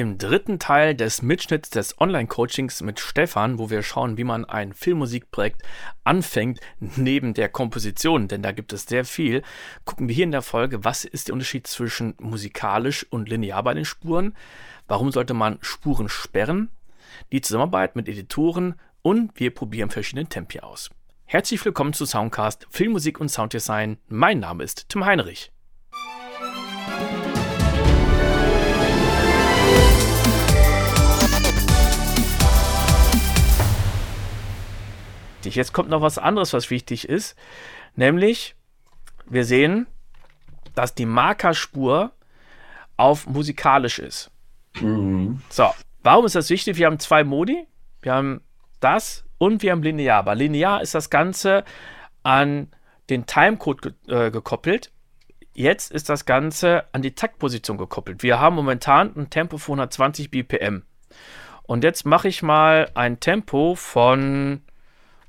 im dritten Teil des Mitschnitts des Online-Coachings mit Stefan, wo wir schauen, wie man ein Filmmusikprojekt anfängt, neben der Komposition, denn da gibt es sehr viel, gucken wir hier in der Folge, was ist der Unterschied zwischen musikalisch und linear bei den Spuren, warum sollte man Spuren sperren, die Zusammenarbeit mit Editoren und wir probieren verschiedene Tempi aus. Herzlich willkommen zu Soundcast Filmmusik und Sounddesign. Mein Name ist Tim Heinrich. Wichtig. Jetzt kommt noch was anderes, was wichtig ist. Nämlich, wir sehen, dass die Markerspur auf musikalisch ist. Mhm. So, warum ist das wichtig? Wir haben zwei Modi. Wir haben das und wir haben linear. Bei linear ist das Ganze an den Timecode ge äh, gekoppelt. Jetzt ist das Ganze an die Taktposition gekoppelt. Wir haben momentan ein Tempo von 120 BPM. Und jetzt mache ich mal ein Tempo von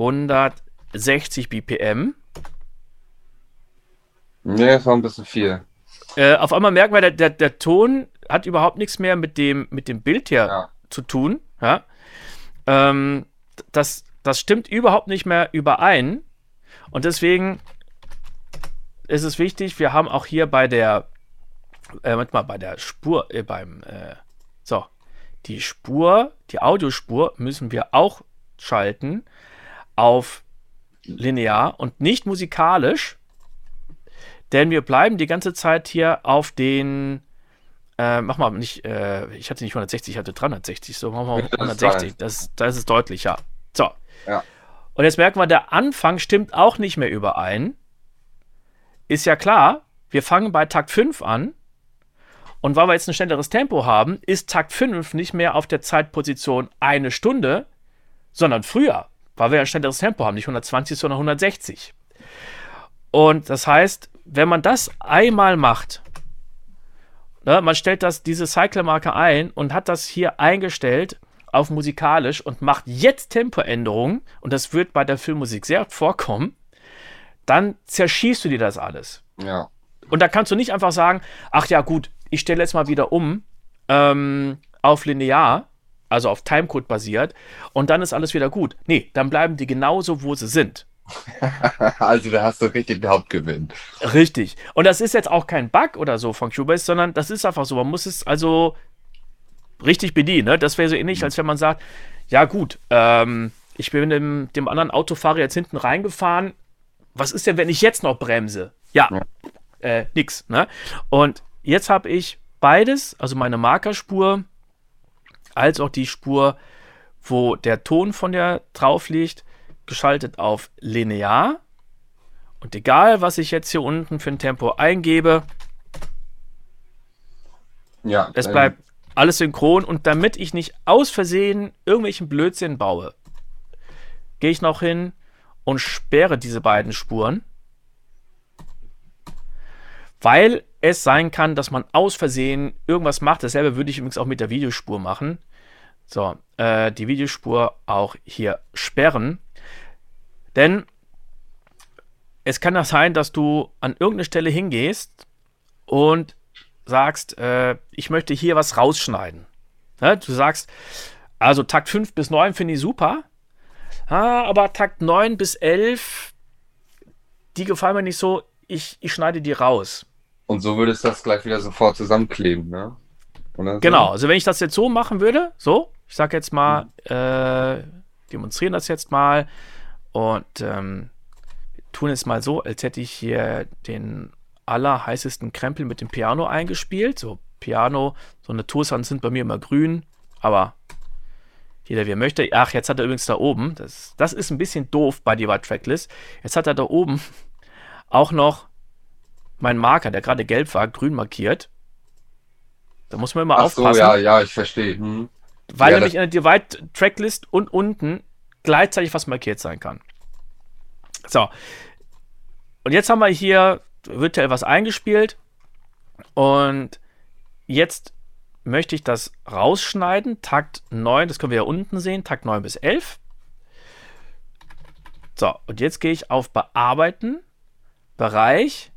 160 BPM. Nee, das war ein bisschen viel. Äh, auf einmal merken wir, der, der, der, Ton hat überhaupt nichts mehr mit dem, mit dem Bild hier ja. zu tun. Ja? Ähm, das, das stimmt überhaupt nicht mehr überein. Und deswegen ist es wichtig, wir haben auch hier bei der, äh, manchmal bei der Spur, äh, beim, äh, so, die Spur, die Audiospur müssen wir auch schalten auf linear und nicht musikalisch, denn wir bleiben die ganze Zeit hier auf den. Äh, mach mal nicht, äh, ich hatte nicht 160, ich hatte 360, so machen wir 160. Das, das ist deutlich, ja. So. Ja. Und jetzt merken wir, der Anfang stimmt auch nicht mehr überein. Ist ja klar, wir fangen bei Takt 5 an. Und weil wir jetzt ein schnelleres Tempo haben, ist Takt 5 nicht mehr auf der Zeitposition eine Stunde, sondern früher weil wir ein schnelleres Tempo haben, nicht 120, sondern 160. Und das heißt, wenn man das einmal macht, ne, man stellt das, diese Cycle-Marke ein und hat das hier eingestellt auf musikalisch und macht jetzt Tempoänderungen, und das wird bei der Filmmusik sehr vorkommen, dann zerschießt du dir das alles. Ja. Und da kannst du nicht einfach sagen, ach ja, gut, ich stelle jetzt mal wieder um ähm, auf linear, also auf Timecode basiert, und dann ist alles wieder gut. Nee, dann bleiben die genauso, wo sie sind. also da hast du richtig den Hauptgewinn. Richtig. Und das ist jetzt auch kein Bug oder so von Cubase, sondern das ist einfach so. Man muss es also richtig bedienen. Ne? Das wäre so ähnlich, als wenn man sagt, ja gut, ähm, ich bin dem, dem anderen Autofahrer jetzt hinten reingefahren. Was ist denn, wenn ich jetzt noch bremse? Ja, ja. Äh, nix. Ne? Und jetzt habe ich beides, also meine Markerspur als auch die Spur, wo der Ton von der drauf liegt, geschaltet auf linear. Und egal, was ich jetzt hier unten für ein Tempo eingebe, ja, es bleibt alles synchron. Und damit ich nicht aus Versehen irgendwelchen Blödsinn baue, gehe ich noch hin und sperre diese beiden Spuren. Weil es sein kann, dass man aus Versehen irgendwas macht. Dasselbe würde ich übrigens auch mit der Videospur machen. So, äh, die Videospur auch hier sperren. Denn es kann doch sein, dass du an irgendeine Stelle hingehst und sagst, äh, ich möchte hier was rausschneiden. Ne? Du sagst, also Takt 5 bis 9 finde ich super, ah, aber Takt 9 bis 11, die gefallen mir nicht so, ich, ich schneide die raus. Und so würdest du das gleich wieder sofort zusammenkleben, ne? Oder genau, so? also wenn ich das jetzt so machen würde, so, ich sag jetzt mal, äh, demonstrieren das jetzt mal und ähm, tun es mal so, als hätte ich hier den allerheißesten Krempel mit dem Piano eingespielt. So, Piano, so eine Toursound sind bei mir immer grün, aber jeder wie er möchte. Ach, jetzt hat er übrigens da oben, das, das ist ein bisschen doof bei die Tracklist. Jetzt hat er da oben auch noch meinen Marker, der gerade gelb war, grün markiert. Da muss man immer Ach aufpassen. So, ja, ja, ich verstehe. Hm. Weil ja, nämlich in der Divide-Tracklist und unten gleichzeitig was markiert sein kann. So. Und jetzt haben wir hier virtuell was eingespielt. Und jetzt möchte ich das rausschneiden. Takt 9, das können wir ja unten sehen. Takt 9 bis 11. So, und jetzt gehe ich auf Bearbeiten, Bereich,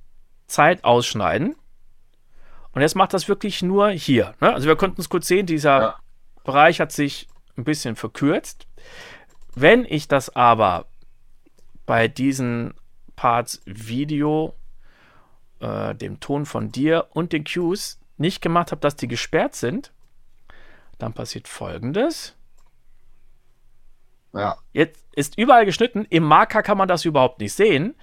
Zeit ausschneiden. Und jetzt macht das wirklich nur hier. Ne? Also wir konnten es kurz sehen, dieser ja. Bereich hat sich ein bisschen verkürzt. Wenn ich das aber bei diesen Parts Video, äh, dem Ton von dir und den Cues nicht gemacht habe, dass die gesperrt sind, dann passiert folgendes. Ja. Jetzt ist überall geschnitten. Im Marker kann man das überhaupt nicht sehen.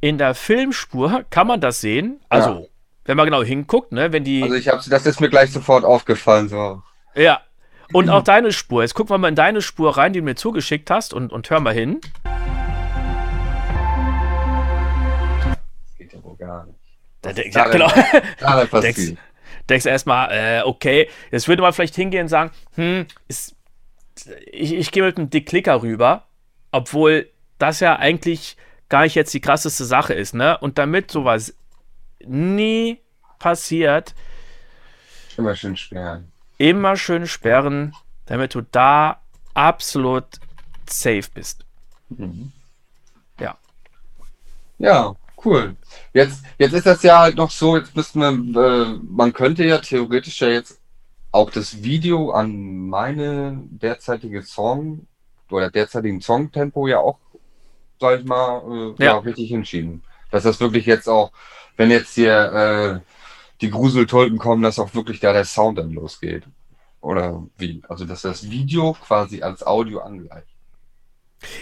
In der Filmspur kann man das sehen. Also, ja. wenn man genau hinguckt, ne, wenn die. Also ich habe das ist mir gleich sofort aufgefallen. So. Ja. Und auch deine Spur. Jetzt gucken wir mal in deine Spur rein, die du mir zugeschickt hast und, und hör mal hin. Das geht ja wohl gar nicht. Da denk, ja, genau. denkst, denkst erstmal, äh, okay, jetzt würde man vielleicht hingehen und sagen, hm, ist, ich, ich gehe mit einem Dick-Klicker rüber, obwohl das ja eigentlich gar nicht jetzt die krasseste Sache ist, ne? Und damit sowas nie passiert. Immer schön sperren. Immer schön sperren, damit du da absolut safe bist. Mhm. Ja. Ja, cool. Jetzt, jetzt ist das ja halt noch so, jetzt müssen wir, äh, man könnte ja theoretisch ja jetzt auch das Video an meine derzeitige Song oder derzeitigen Songtempo ja auch, sag ich mal, äh, ja. ja. richtig entschieden. Dass das wirklich jetzt auch, wenn jetzt hier äh, die Gruseltolken kommen, dass auch wirklich da der Sound dann losgeht. Oder wie? Also, dass das Video quasi als Audio angleicht.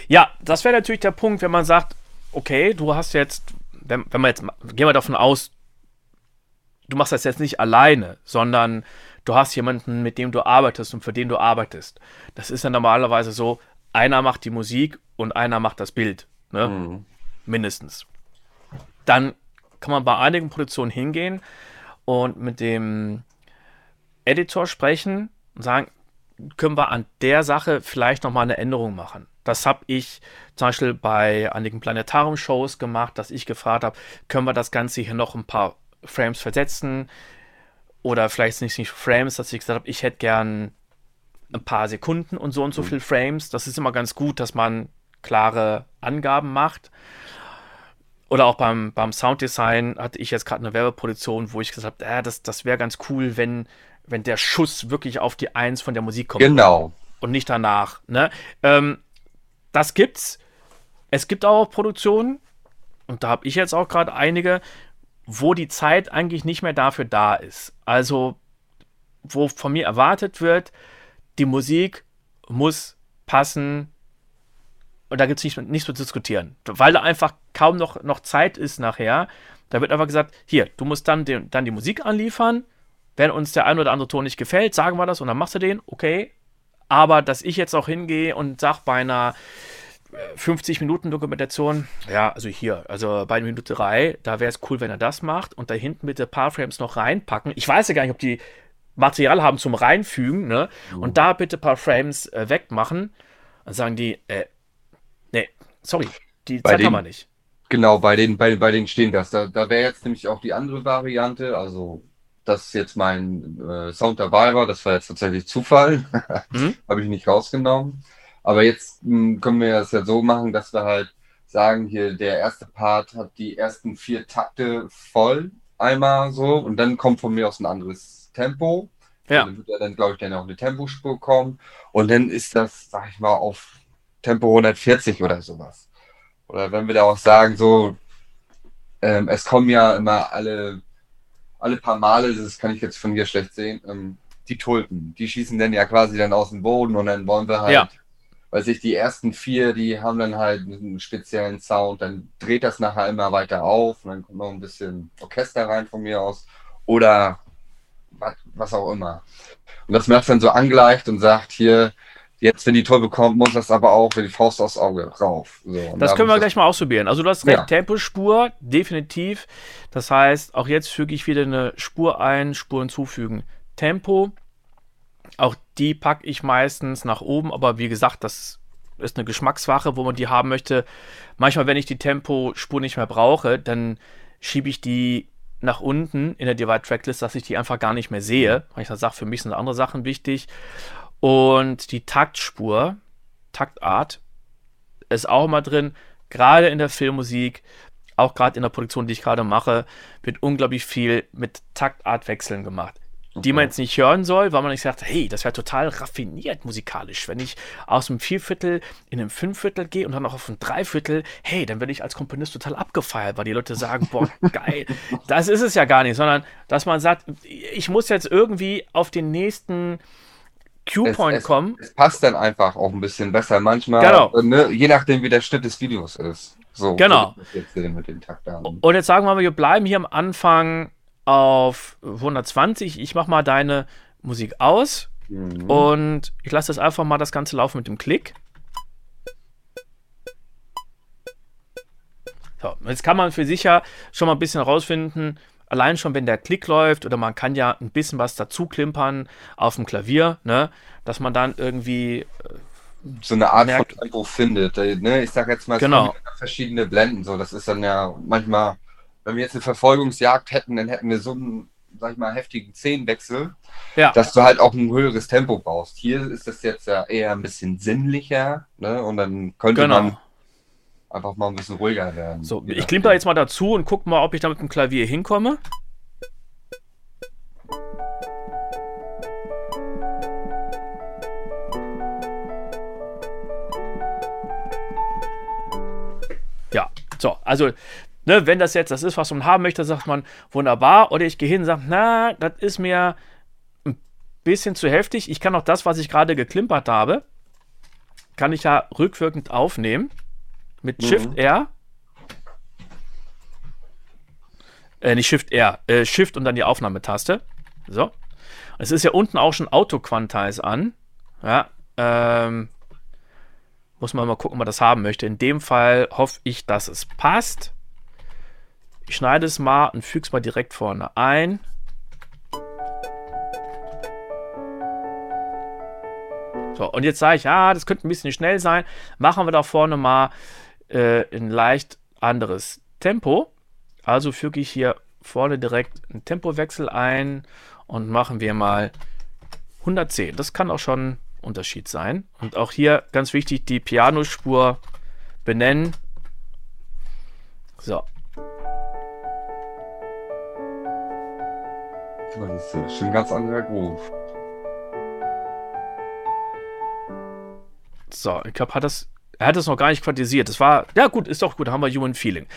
Ja, das wäre natürlich der Punkt, wenn man sagt, okay, du hast jetzt, wenn, wenn man jetzt, gehen wir davon aus, du machst das jetzt nicht alleine, sondern du hast jemanden, mit dem du arbeitest und für den du arbeitest. Das ist ja normalerweise so, einer macht die Musik und einer macht das Bild. Ne? Mhm. Mindestens. Dann kann man bei einigen Produktionen hingehen und mit dem Editor sprechen und sagen, können wir an der Sache vielleicht nochmal eine Änderung machen. Das habe ich zum Beispiel bei einigen Planetarium-Shows gemacht, dass ich gefragt habe, können wir das Ganze hier noch ein paar Frames versetzen? Oder vielleicht nicht, nicht Frames, dass ich gesagt habe, ich hätte gern ein paar Sekunden und so und so mhm. viel Frames. Das ist immer ganz gut, dass man klare Angaben macht. Oder auch beim, beim Sounddesign hatte ich jetzt gerade eine Werbeproduktion, wo ich gesagt habe, äh, das, das wäre ganz cool, wenn, wenn der Schuss wirklich auf die Eins von der Musik kommt. Genau. Und nicht danach. Ne? Ähm, das gibt's. Es gibt auch Produktionen, und da habe ich jetzt auch gerade einige, wo die Zeit eigentlich nicht mehr dafür da ist. Also, wo von mir erwartet wird, die Musik muss passen und da gibt es nicht, nichts zu diskutieren, weil da einfach kaum noch, noch Zeit ist nachher. Da wird einfach gesagt, hier, du musst dann, den, dann die Musik anliefern. Wenn uns der ein oder andere Ton nicht gefällt, sagen wir das und dann machst du den, okay. Aber dass ich jetzt auch hingehe und sage bei einer 50 Minuten Dokumentation, ja, also hier, also bei Minute 3, da wäre es cool, wenn er das macht und da hinten bitte ein paar Frames noch reinpacken. Ich weiß ja gar nicht, ob die Material haben zum Reinfügen, ne? Mhm. Und da bitte ein paar Frames äh, wegmachen. Dann sagen die, äh, nee, sorry, die bei Zeit den, haben wir nicht. Genau, bei den, bei, bei denen stehen das. Da, da wäre jetzt nämlich auch die andere Variante, also dass jetzt mein äh, Sound dabei war, das war jetzt tatsächlich Zufall. Mhm. Habe ich nicht rausgenommen. Aber jetzt mh, hm, können wir das ja so machen, dass wir halt sagen, hier der erste Part hat die ersten vier Takte voll einmal so und dann kommt von mir aus ein anderes Tempo. Ja. Dann wird ja dann, glaube ich, dann auch eine Tempospur kommen und dann ist das, sag ich mal, auf Tempo 140 oder sowas. Oder wenn wir da auch sagen, so, ähm, es kommen ja immer alle, alle paar Male, das kann ich jetzt von hier schlecht sehen, ähm, die Tulpen, die schießen dann ja quasi dann aus dem Boden und dann wollen wir halt ja weil sich die ersten vier, die haben dann halt einen speziellen Sound, dann dreht das nachher immer weiter auf und dann kommt noch ein bisschen Orchester rein von mir aus oder was, was auch immer. Und das merkt dann so angleicht und sagt hier, jetzt, wenn die Toll bekommt, muss das aber auch, wenn die Faust aufs Auge rauf. So, das können wir gleich mal ausprobieren. Also du hast recht, ja. Tempospur, definitiv. Das heißt, auch jetzt füge ich wieder eine Spur ein, Spur hinzufügen. Tempo, auch die packe ich meistens nach oben, aber wie gesagt, das ist eine Geschmackswache, wo man die haben möchte. Manchmal, wenn ich die Tempospur nicht mehr brauche, dann schiebe ich die nach unten in der Divide Tracklist, dass ich die einfach gar nicht mehr sehe. Weil ich dann sage, für mich sind andere Sachen wichtig. Und die Taktspur, Taktart, ist auch immer drin, gerade in der Filmmusik. auch gerade in der Produktion, die ich gerade mache, wird unglaublich viel mit Taktartwechseln gemacht die man jetzt nicht hören soll, weil man nicht sagt, hey, das wäre total raffiniert musikalisch. Wenn ich aus einem Vierviertel in ein Fünfviertel gehe und dann noch auf ein Dreiviertel, hey, dann werde ich als Komponist total abgefeiert, weil die Leute sagen, boah, geil. Das ist es ja gar nicht, sondern dass man sagt, ich muss jetzt irgendwie auf den nächsten Q-Point kommen. Es passt dann einfach auch ein bisschen besser manchmal, genau. ne, je nachdem, wie der Schnitt des Videos ist. So, genau. Jetzt und jetzt sagen wir mal, wir bleiben hier am Anfang auf 120. Ich mache mal deine Musik aus mhm. und ich lasse das einfach mal das Ganze laufen mit dem Klick. So, jetzt kann man für sich ja schon mal ein bisschen herausfinden, allein schon wenn der Klick läuft oder man kann ja ein bisschen was dazu klimpern auf dem Klavier, ne, dass man dann irgendwie äh, so eine Art merkt, von Tempo findet. Äh, ne? Ich sage jetzt mal, es genau. verschiedene Blenden, so das ist dann ja manchmal wenn wir jetzt eine Verfolgungsjagd hätten, dann hätten wir so einen, sag ich mal, heftigen Zehnwechsel, ja. dass du halt auch ein höheres Tempo brauchst. Hier ist das jetzt ja eher ein bisschen sinnlicher, ne? Und dann könnte genau. man einfach mal ein bisschen ruhiger werden. So, ich klimper jetzt mal dazu und guck mal, ob ich da mit dem Klavier hinkomme. Ja, so, also Ne, wenn das jetzt das ist, was man haben möchte, sagt man wunderbar. Oder ich gehe hin und sage, na, das ist mir ein bisschen zu heftig. Ich kann auch das, was ich gerade geklimpert habe, kann ich ja rückwirkend aufnehmen. Mit mhm. Shift R. Äh, nicht Shift R, äh, Shift und dann die Aufnahmetaste. So. Es ist ja unten auch schon Auto-Quantize an. Ja, ähm, muss man mal gucken, ob man das haben möchte. In dem Fall hoffe ich, dass es passt. Ich schneide es mal und füge es mal direkt vorne ein. So, und jetzt sage ich, ja, das könnte ein bisschen schnell sein. Machen wir da vorne mal äh, ein leicht anderes Tempo. Also füge ich hier vorne direkt einen Tempowechsel ein und machen wir mal 110. Das kann auch schon ein Unterschied sein. Und auch hier ganz wichtig, die Pianospur benennen. So, Das ist schon ein ganz anderer Groove. So, ich glaube, hat das. Er hat das noch gar nicht quantisiert. Das war. Ja, gut, ist doch gut. Haben wir Human Feeling.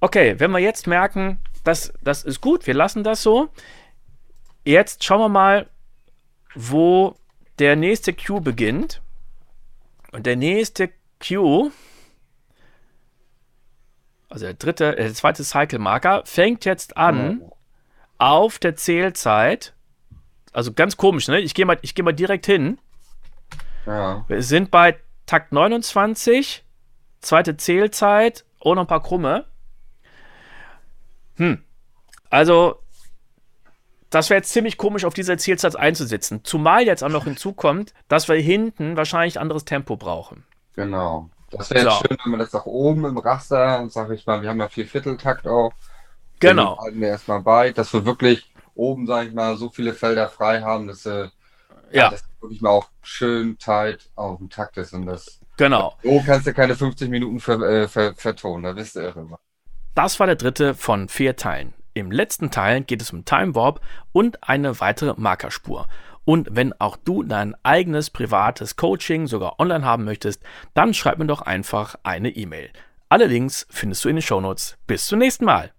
Okay, wenn wir jetzt merken, das, das ist gut, wir lassen das so. Jetzt schauen wir mal, wo der nächste Cue beginnt. Und der nächste Cue, also der dritte, äh, der zweite Cycle-Marker, fängt jetzt an. Oh auf der Zählzeit, also ganz komisch, ne? Ich gehe mal, geh mal direkt hin. Ja. Wir sind bei Takt 29, zweite Zählzeit, oh, noch ein paar Krumme. Hm. Also, das wäre jetzt ziemlich komisch, auf dieser Zielzeit einzusetzen. Zumal jetzt auch noch hinzukommt, dass wir hinten wahrscheinlich anderes Tempo brauchen. Genau. Das wäre so. schön, wenn man das auch oben im Raster, sag ich mal, wir haben ja vier Vierteltakt auch, Genau. Den halten wir erstmal bei, dass wir wirklich oben, sage ich mal, so viele Felder frei haben, dass, äh, ja. dass wirklich mal auch schön tight auf dem Takt ist und das. Genau. So kannst du keine 50 Minuten ver, äh, ver, vertonen, da bist du irre. Das war der dritte von vier Teilen. Im letzten Teil geht es um Time Warp und eine weitere Markerspur. Und wenn auch du dein eigenes privates Coaching sogar online haben möchtest, dann schreib mir doch einfach eine E-Mail. Alle Links findest du in den Shownotes. Bis zum nächsten Mal.